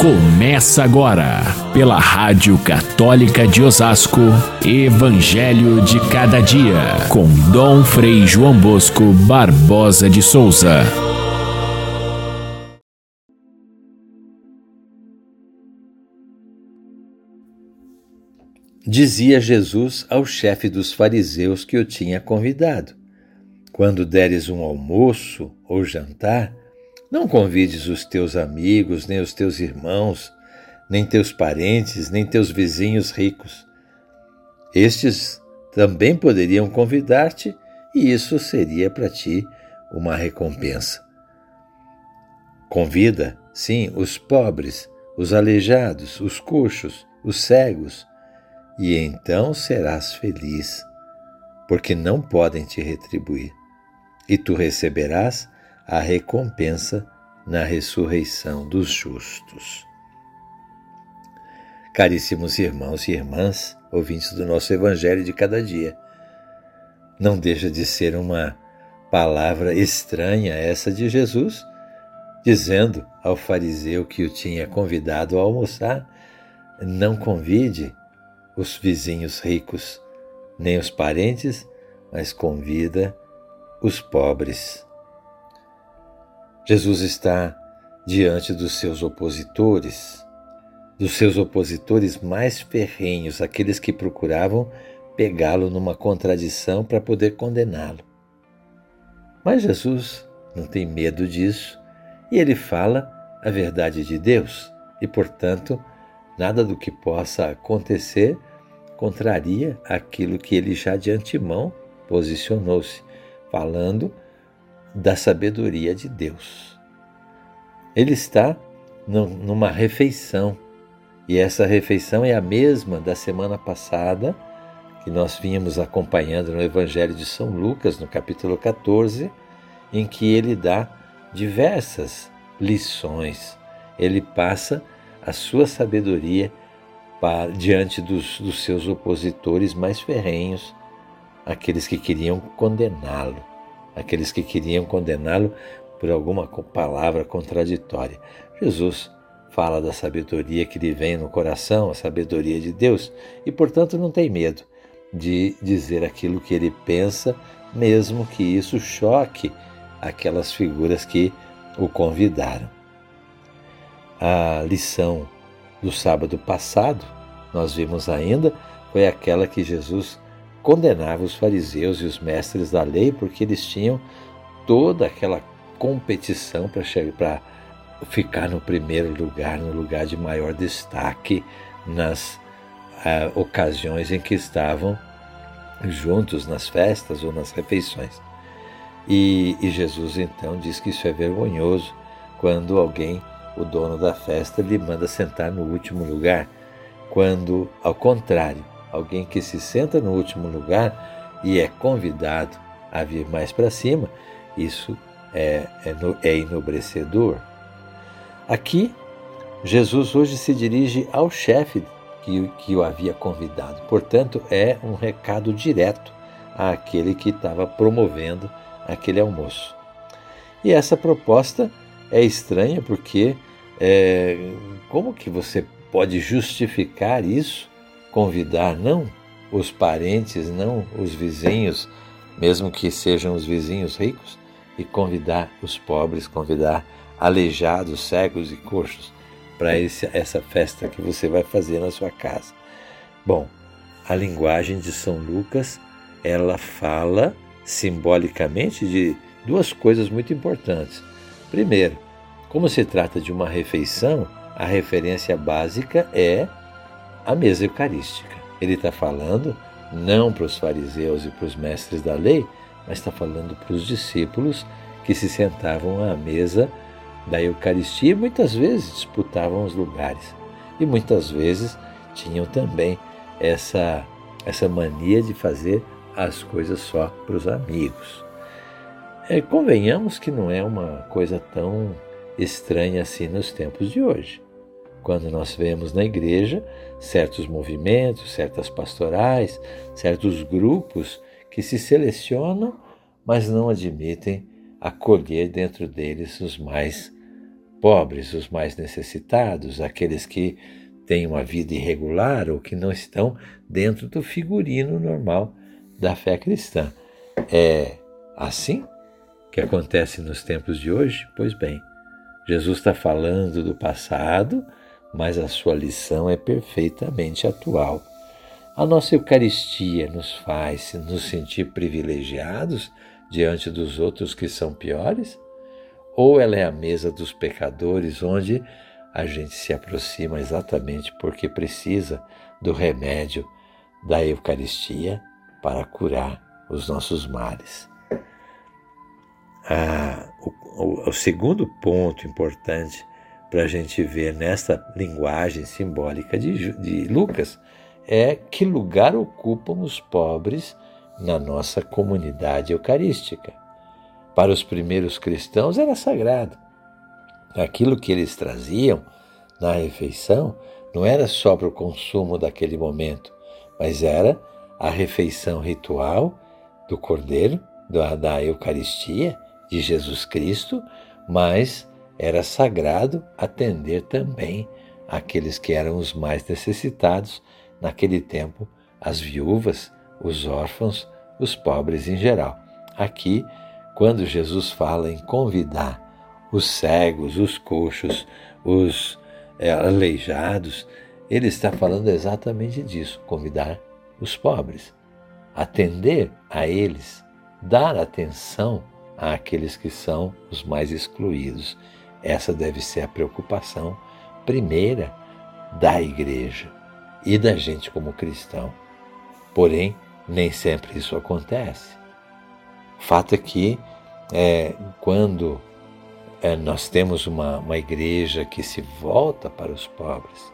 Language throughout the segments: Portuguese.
Começa agora, pela Rádio Católica de Osasco, Evangelho de Cada Dia, com Dom Frei João Bosco Barbosa de Souza. Dizia Jesus ao chefe dos fariseus que o tinha convidado: Quando deres um almoço ou jantar, não convides os teus amigos, nem os teus irmãos, nem teus parentes, nem teus vizinhos ricos. Estes também poderiam convidar-te e isso seria para ti uma recompensa. Convida, sim, os pobres, os aleijados, os coxos, os cegos, e então serás feliz, porque não podem te retribuir, e tu receberás a recompensa na ressurreição dos justos. Caríssimos irmãos e irmãs, ouvintes do nosso Evangelho de cada dia, não deixa de ser uma palavra estranha essa de Jesus, dizendo ao fariseu que o tinha convidado a almoçar: não convide os vizinhos ricos, nem os parentes, mas convida os pobres. Jesus está diante dos seus opositores, dos seus opositores mais ferrenhos, aqueles que procuravam pegá-lo numa contradição para poder condená-lo. Mas Jesus não tem medo disso e ele fala a verdade de Deus e, portanto, nada do que possa acontecer contraria aquilo que ele já de antemão posicionou-se, falando da sabedoria de Deus. Ele está numa refeição, e essa refeição é a mesma da semana passada, que nós vínhamos acompanhando no Evangelho de São Lucas, no capítulo 14, em que ele dá diversas lições. Ele passa a sua sabedoria para, diante dos, dos seus opositores mais ferrenhos, aqueles que queriam condená-lo, aqueles que queriam condená-lo por alguma palavra contraditória. Jesus fala da sabedoria que lhe vem no coração, a sabedoria de Deus, e portanto não tem medo de dizer aquilo que ele pensa, mesmo que isso choque aquelas figuras que o convidaram. A lição do sábado passado, nós vimos ainda, foi aquela que Jesus condenava os fariseus e os mestres da lei porque eles tinham toda aquela competição para ficar no primeiro lugar, no lugar de maior destaque nas uh, ocasiões em que estavam juntos nas festas ou nas refeições. E, e Jesus então diz que isso é vergonhoso quando alguém o dono da festa lhe manda sentar no último lugar, quando, ao contrário, alguém que se senta no último lugar e é convidado a vir mais para cima, isso é, é, é enobrecedor. Aqui, Jesus hoje se dirige ao chefe que, que o havia convidado, portanto, é um recado direto àquele que estava promovendo aquele almoço. E essa proposta é estranha porque é, como que você pode justificar isso? Convidar não os parentes, não os vizinhos, mesmo que sejam os vizinhos ricos, e convidar os pobres, convidar aleijados, cegos e coxos para essa festa que você vai fazer na sua casa. Bom, a linguagem de São Lucas, ela fala simbolicamente de duas coisas muito importantes. Primeiro, como se trata de uma refeição, a referência básica é a mesa eucarística. Ele está falando não para os fariseus e para os mestres da lei, mas está falando para os discípulos que se sentavam à mesa da Eucaristia e muitas vezes disputavam os lugares. E muitas vezes tinham também essa, essa mania de fazer as coisas só para os amigos. É, convenhamos que não é uma coisa tão estranha assim nos tempos de hoje. Quando nós vemos na igreja certos movimentos, certas pastorais, certos grupos que se selecionam, mas não admitem acolher dentro deles os mais pobres, os mais necessitados, aqueles que têm uma vida irregular ou que não estão dentro do figurino normal da fé cristã. É assim que acontece nos tempos de hoje? Pois bem, Jesus está falando do passado, mas a sua lição é perfeitamente atual. A nossa Eucaristia nos faz nos sentir privilegiados diante dos outros que são piores? Ou ela é a mesa dos pecadores, onde a gente se aproxima exatamente porque precisa do remédio da Eucaristia para curar os nossos males? Ah, o, o, o segundo ponto importante para a gente ver nessa linguagem simbólica de, de Lucas é que lugar ocupam os pobres na nossa comunidade eucarística. Para os primeiros cristãos era sagrado. Aquilo que eles traziam na refeição não era só para o consumo daquele momento, mas era a refeição ritual do Cordeiro, da Eucaristia, de Jesus Cristo, mas era sagrado atender também aqueles que eram os mais necessitados naquele tempo, as viúvas, os órfãos, os pobres em geral. Aqui, quando Jesus fala em convidar os cegos, os coxos, os é, aleijados, ele está falando exatamente disso: convidar os pobres, atender a eles, dar atenção àqueles que são os mais excluídos. Essa deve ser a preocupação primeira da igreja e da gente como cristão. Porém, nem sempre isso acontece. Fato é que é, quando é, nós temos uma, uma igreja que se volta para os pobres,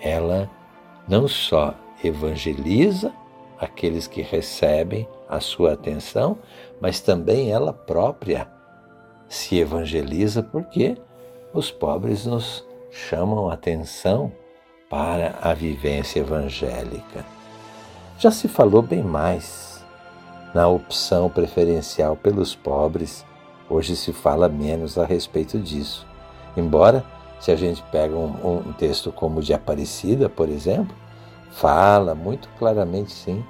ela não só evangeliza aqueles que recebem a sua atenção, mas também ela própria se evangeliza porque os pobres nos chamam atenção para a vivência evangélica. Já se falou bem mais na opção preferencial pelos pobres, hoje se fala menos a respeito disso. Embora, se a gente pega um, um texto como o de Aparecida, por exemplo, fala muito claramente, sim,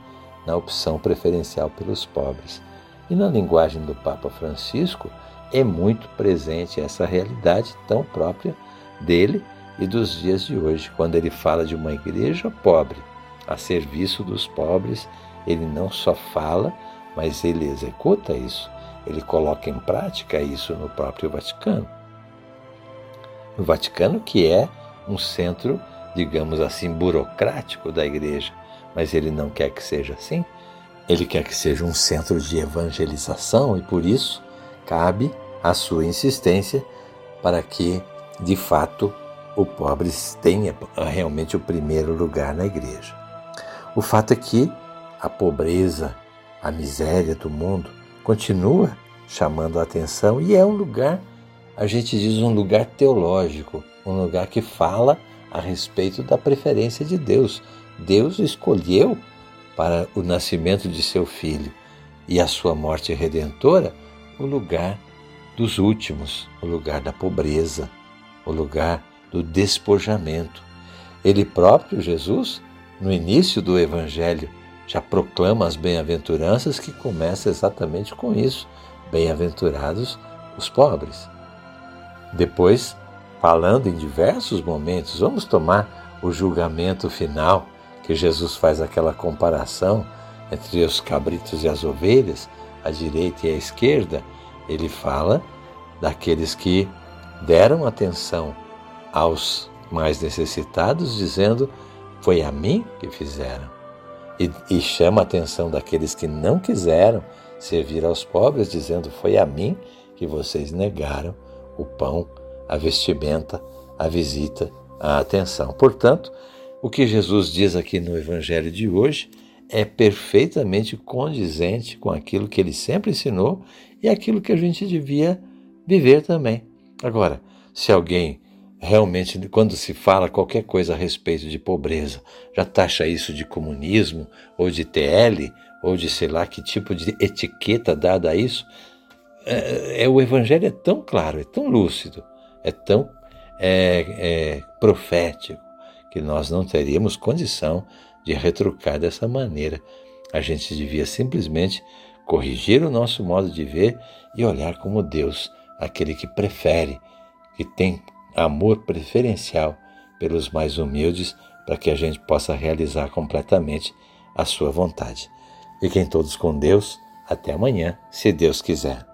na opção preferencial pelos pobres. E na linguagem do Papa Francisco é muito presente essa realidade tão própria dele e dos dias de hoje, quando ele fala de uma igreja pobre a serviço dos pobres, ele não só fala, mas ele executa isso, ele coloca em prática isso no próprio Vaticano. No Vaticano, que é um centro, digamos assim, burocrático da igreja, mas ele não quer que seja assim. Ele quer que seja um centro de evangelização e por isso cabe a sua insistência para que, de fato, o pobre tenha realmente o primeiro lugar na igreja. O fato é que a pobreza, a miséria do mundo continua chamando a atenção e é um lugar, a gente diz um lugar teológico, um lugar que fala a respeito da preferência de Deus. Deus escolheu para o nascimento de seu filho e a sua morte redentora o lugar dos últimos, o lugar da pobreza, o lugar do despojamento. Ele próprio, Jesus, no início do Evangelho, já proclama as bem-aventuranças que começa exatamente com isso: bem-aventurados os pobres. Depois, falando em diversos momentos, vamos tomar o julgamento final, que Jesus faz aquela comparação entre os cabritos e as ovelhas, a direita e a esquerda. Ele fala daqueles que deram atenção aos mais necessitados, dizendo foi a mim que fizeram. E, e chama a atenção daqueles que não quiseram servir aos pobres, dizendo: Foi a mim que vocês negaram o pão, a vestimenta, a visita, a atenção. Portanto, o que Jesus diz aqui no Evangelho de hoje é perfeitamente condizente com aquilo que ele sempre ensinou e aquilo que a gente devia viver também. Agora, se alguém realmente, quando se fala qualquer coisa a respeito de pobreza, já taxa isso de comunismo, ou de TL, ou de sei lá que tipo de etiqueta dada a isso. É, é, o Evangelho é tão claro, é tão lúcido, é tão é, é, profético que nós não teríamos condição de retrucar dessa maneira. A gente devia simplesmente corrigir o nosso modo de ver e olhar como Deus, aquele que prefere, que tem amor preferencial pelos mais humildes, para que a gente possa realizar completamente a sua vontade. Fiquem todos com Deus. Até amanhã, se Deus quiser.